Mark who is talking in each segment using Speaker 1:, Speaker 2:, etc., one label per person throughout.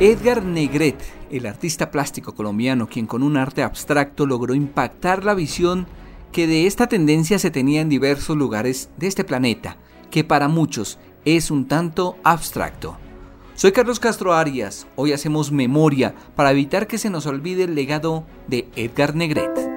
Speaker 1: Edgar Negret, el artista plástico colombiano quien con un arte abstracto logró impactar la visión que de esta tendencia se tenía en diversos lugares de este planeta, que para muchos es un tanto abstracto. Soy Carlos Castro Arias, hoy hacemos memoria para evitar que se nos olvide el legado de Edgar Negret.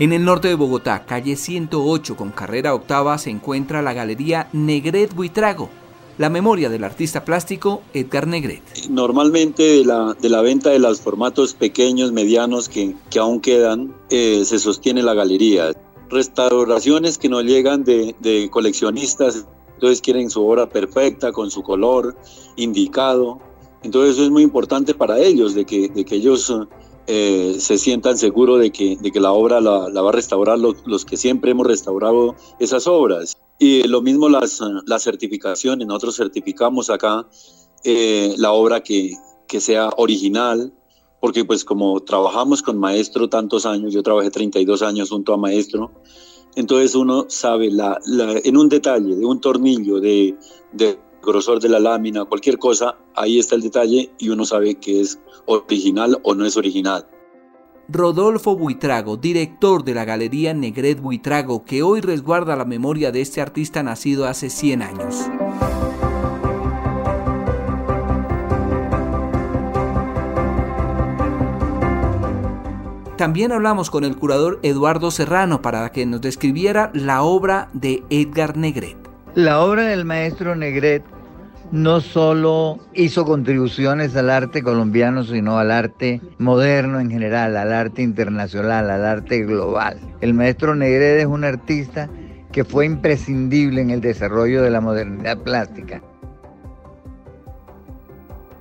Speaker 1: En el norte de Bogotá, calle 108 con carrera octava, se encuentra la galería Negret Buitrago, la memoria del artista plástico Edgar Negret.
Speaker 2: Normalmente de la, de la venta de los formatos pequeños, medianos que, que aún quedan, eh, se sostiene la galería. Restauraciones que nos llegan de, de coleccionistas, entonces quieren su obra perfecta, con su color indicado. Entonces eso es muy importante para ellos, de que, de que ellos eh, se sientan seguros de que, de que la obra la, va a restaurar los, que siempre hemos restaurado esas obras. Y lo mismo las, las certificaciones, nosotros certificamos acá eh, la obra que, que sea original, porque pues como trabajamos con maestro tantos años, yo trabajé 32 años junto a maestro, entonces uno sabe la, en un detalle, de un tornillo, de grosor de la lámina, cualquier cosa, ahí está el detalle y uno sabe que es original o no es original.
Speaker 1: Rodolfo Buitrago, director de la Galería Negret Buitrago, que hoy resguarda la memoria de este artista nacido hace 100 años. También hablamos con el curador Eduardo Serrano para que nos describiera la obra de Edgar Negret.
Speaker 3: La obra del maestro Negret no solo hizo contribuciones al arte colombiano, sino al arte moderno en general, al arte internacional, al arte global. El maestro Negret es un artista que fue imprescindible en el desarrollo de la modernidad plástica.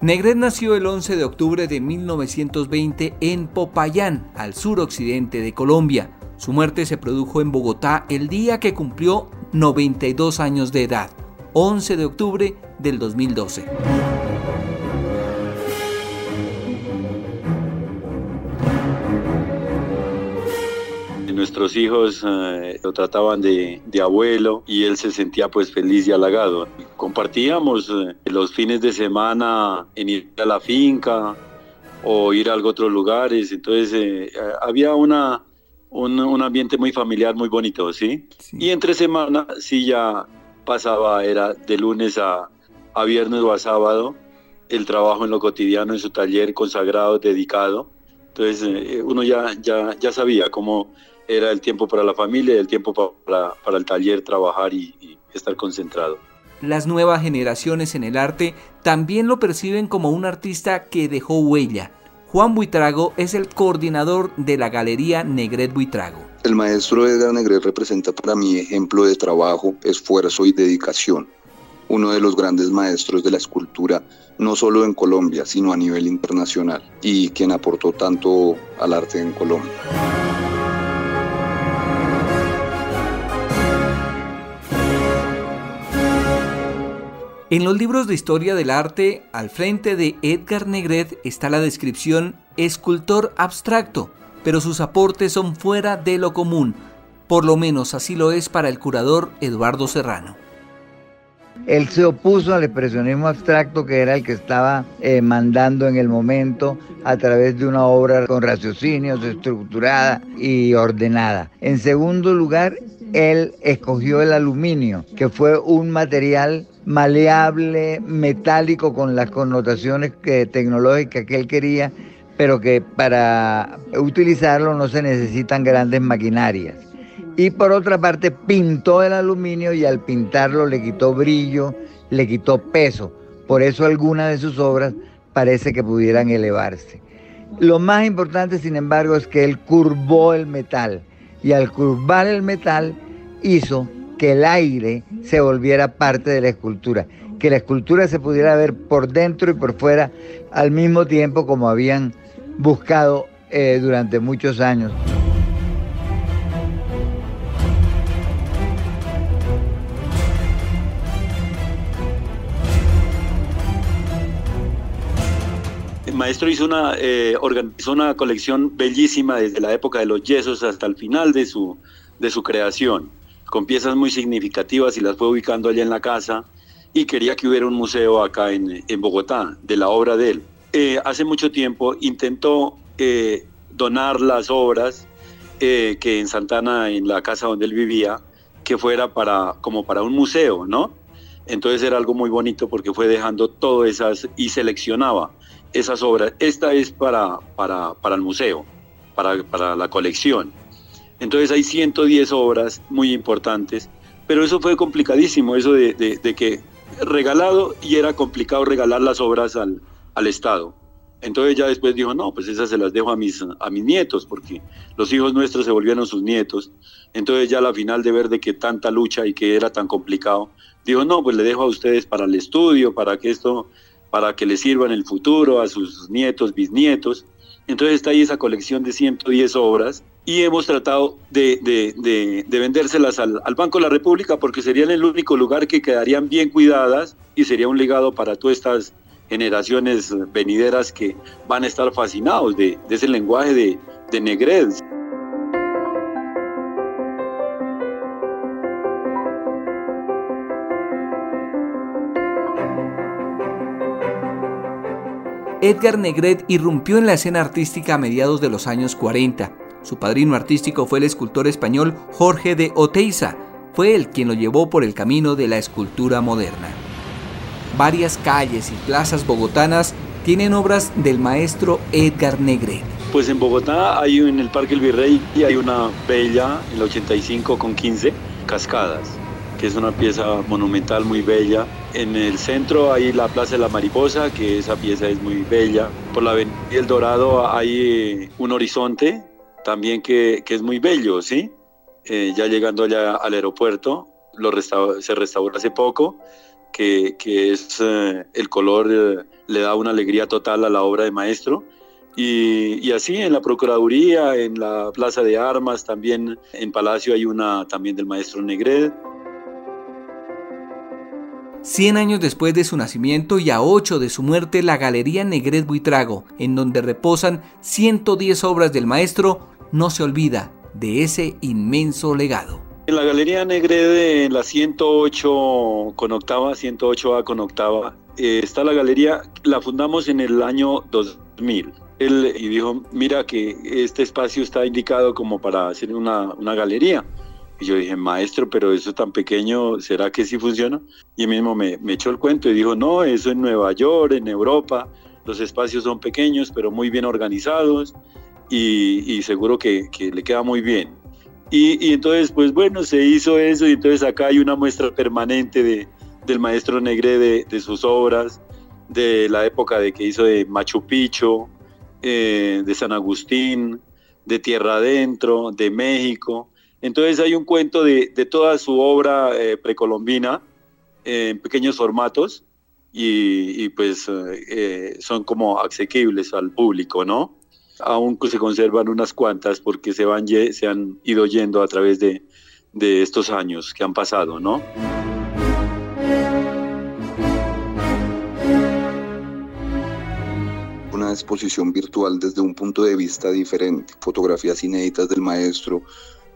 Speaker 1: Negret nació el 11 de octubre de 1920 en Popayán, al suroccidente de Colombia. Su muerte se produjo en Bogotá el día que cumplió 92 años de edad, 11 de octubre del 2012.
Speaker 2: Nuestros hijos eh, lo trataban de, abuelo y él se sentía pues feliz y halagado. Compartíamos eh, los fines de semana en ir a la finca o ir a otros lugares, entonces eh, había una, un, ambiente muy familiar, muy bonito, ¿sí? Y entre semana sí ya pasaba, era de lunes a, a viernes o a sábado, el trabajo en lo cotidiano en su taller consagrado, dedicado. Entonces eh, uno ya, ya, ya sabía cómo era el tiempo para la familia y el tiempo para, para el taller, trabajar y, y estar concentrado.
Speaker 1: Las nuevas generaciones en el arte también lo perciben como un artista que dejó huella. Juan Buitrago es el coordinador de la Galería Negret Buitrago.
Speaker 4: El maestro Edgar Negret representa para mí ejemplo de trabajo, esfuerzo y dedicación uno de los grandes maestros de la escultura, no solo en Colombia, sino a nivel internacional, y quien aportó tanto al arte en Colombia.
Speaker 1: En los libros de historia del arte, al frente de Edgar Negret está la descripción escultor abstracto, pero sus aportes son fuera de lo común, por lo menos así lo es para el curador Eduardo Serrano.
Speaker 3: Él se opuso al expresionismo abstracto que era el que estaba eh, mandando en el momento a través de una obra con raciocinios, estructurada y ordenada. En segundo lugar, él escogió el aluminio, que fue un material maleable, metálico, con las connotaciones tecnológicas que él quería, pero que para utilizarlo no se necesitan grandes maquinarias. Y por otra parte pintó el aluminio y al pintarlo le quitó brillo, le quitó peso. Por eso algunas de sus obras parece que pudieran elevarse. Lo más importante, sin embargo, es que él curvó el metal y al curvar el metal hizo que el aire se volviera parte de la escultura, que la escultura se pudiera ver por dentro y por fuera al mismo tiempo como habían buscado eh, durante muchos años.
Speaker 2: maestro hizo una, eh, organizó una colección bellísima desde la época de los yesos hasta el final de su, de su creación, con piezas muy significativas y las fue ubicando allá en la casa y quería que hubiera un museo acá en, en Bogotá de la obra de él. Eh, hace mucho tiempo intentó eh, donar las obras que en Santana, en la casa donde él vivía, que fuera para, como para un museo, ¿no? Entonces era algo muy bonito porque fue dejando todas esas y seleccionaba esas obras. Esta es para, para, para el museo, para, para, la colección. Entonces hay 110 obras muy importantes, pero eso fue complicadísimo, eso de, que regalado y era complicado regalar las obras al, al, Estado. Entonces ya después dijo, no, pues esas se las dejo a mis, a mis nietos, porque los hijos nuestros se volvieron sus nietos. Entonces ya a la final de ver de que tanta lucha y que era tan complicado, dijo, no, pues le dejo a ustedes para el estudio, para que esto para que le sirva en el futuro a sus nietos, bisnietos. Entonces está ahí esa colección de 110 obras y hemos tratado de, de, de, vendérselas al, al, Banco de la República porque serían el único lugar que quedarían bien cuidadas y sería un legado para todas estas generaciones venideras que van a estar fascinados de, ese lenguaje de, de Negret.
Speaker 1: Edgar Negret irrumpió en la escena artística a mediados de los años 40. Su padrino artístico fue el escultor español Jorge de Oteiza. Fue él quien lo llevó por el camino de la escultura moderna. Varias calles y plazas bogotanas tienen obras del maestro Edgar Negret.
Speaker 2: Pues en Bogotá hay en el Parque El Virrey y hay una bella, el 85 con 15, cascadas que es una pieza monumental muy bella. En el centro hay la Plaza de la Mariposa, que esa pieza es muy bella. Por la Avenida El Dorado hay eh, un horizonte también que, que es muy bello, ¿sí? Eh, ya llegando allá al aeropuerto, lo se restauró hace poco, que, que es eh, el color le da una alegría total a la obra de maestro. Y, y, así en la Procuraduría, en la Plaza de Armas, también en Palacio hay una también del maestro Negret.
Speaker 1: 100 años después de su nacimiento y a 8 de su muerte, la Galería Negret Buitrago, en donde reposan 110 obras del maestro, no se olvida de ese inmenso legado.
Speaker 2: En la Galería Negret, en la 108 con octava, 108A con octava, eh, está la galería, la fundamos en el año 2000. Él y dijo, mira que este espacio está indicado como para hacer una, una galería. Y yo dije, maestro, pero eso tan pequeño, ¿será que sí funciona? Y él mismo me, me echó el cuento y dijo, no, eso en Nueva York, en Europa, los espacios son pequeños, pero muy bien organizados y, y seguro que, que, le queda muy bien. Y, y, entonces, pues bueno, se hizo eso y entonces acá hay una muestra permanente de, del maestro Negre de, de, sus obras, de la época de que hizo de Machu Picchu, eh, de San Agustín, de Tierra Adentro, de México. Entonces hay un cuento de, toda su obra eh, precolombina en pequeños formatos y, pues eh, son como asequibles al público, ¿no? Aún se conservan unas cuantas porque se, van, han ido yendo a través de, de estos años que han pasado, ¿no?
Speaker 4: Una exposición virtual desde un punto de vista diferente, fotografías inéditas del maestro,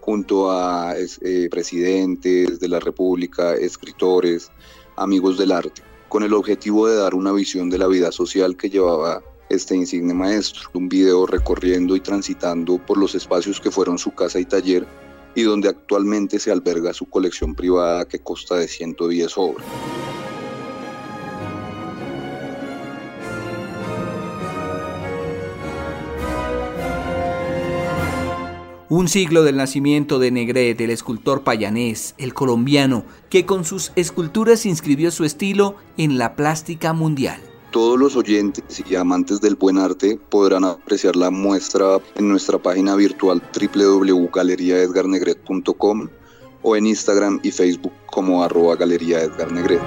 Speaker 4: junto a eh, presidentes de la República, escritores, amigos del arte, con el objetivo de dar una visión de la vida social que llevaba este insigne maestro. Un video recorriendo y transitando por los espacios que fueron su casa y taller y donde actualmente se alberga su colección privada que consta de 110 obras.
Speaker 1: Un siglo del nacimiento de Negret, el escultor payanés, el colombiano, que con sus esculturas inscribió su estilo en la plástica mundial.
Speaker 4: Todos los oyentes y amantes del buen arte podrán apreciar la muestra en nuestra página virtual www.galeriaedgarnegret.com o en Instagram y Facebook como arroba Galería Edgar Negret.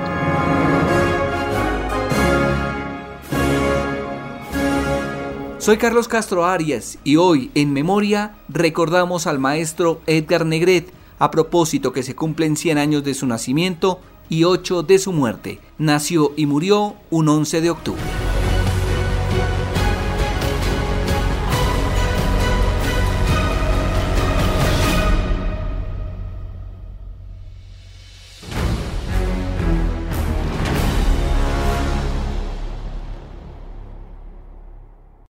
Speaker 1: Soy Carlos Castro Arias y hoy en memoria recordamos al maestro Edgar Negret a propósito que se cumplen 100 años de su nacimiento y 8 de su muerte. Nació y murió un 11 de octubre.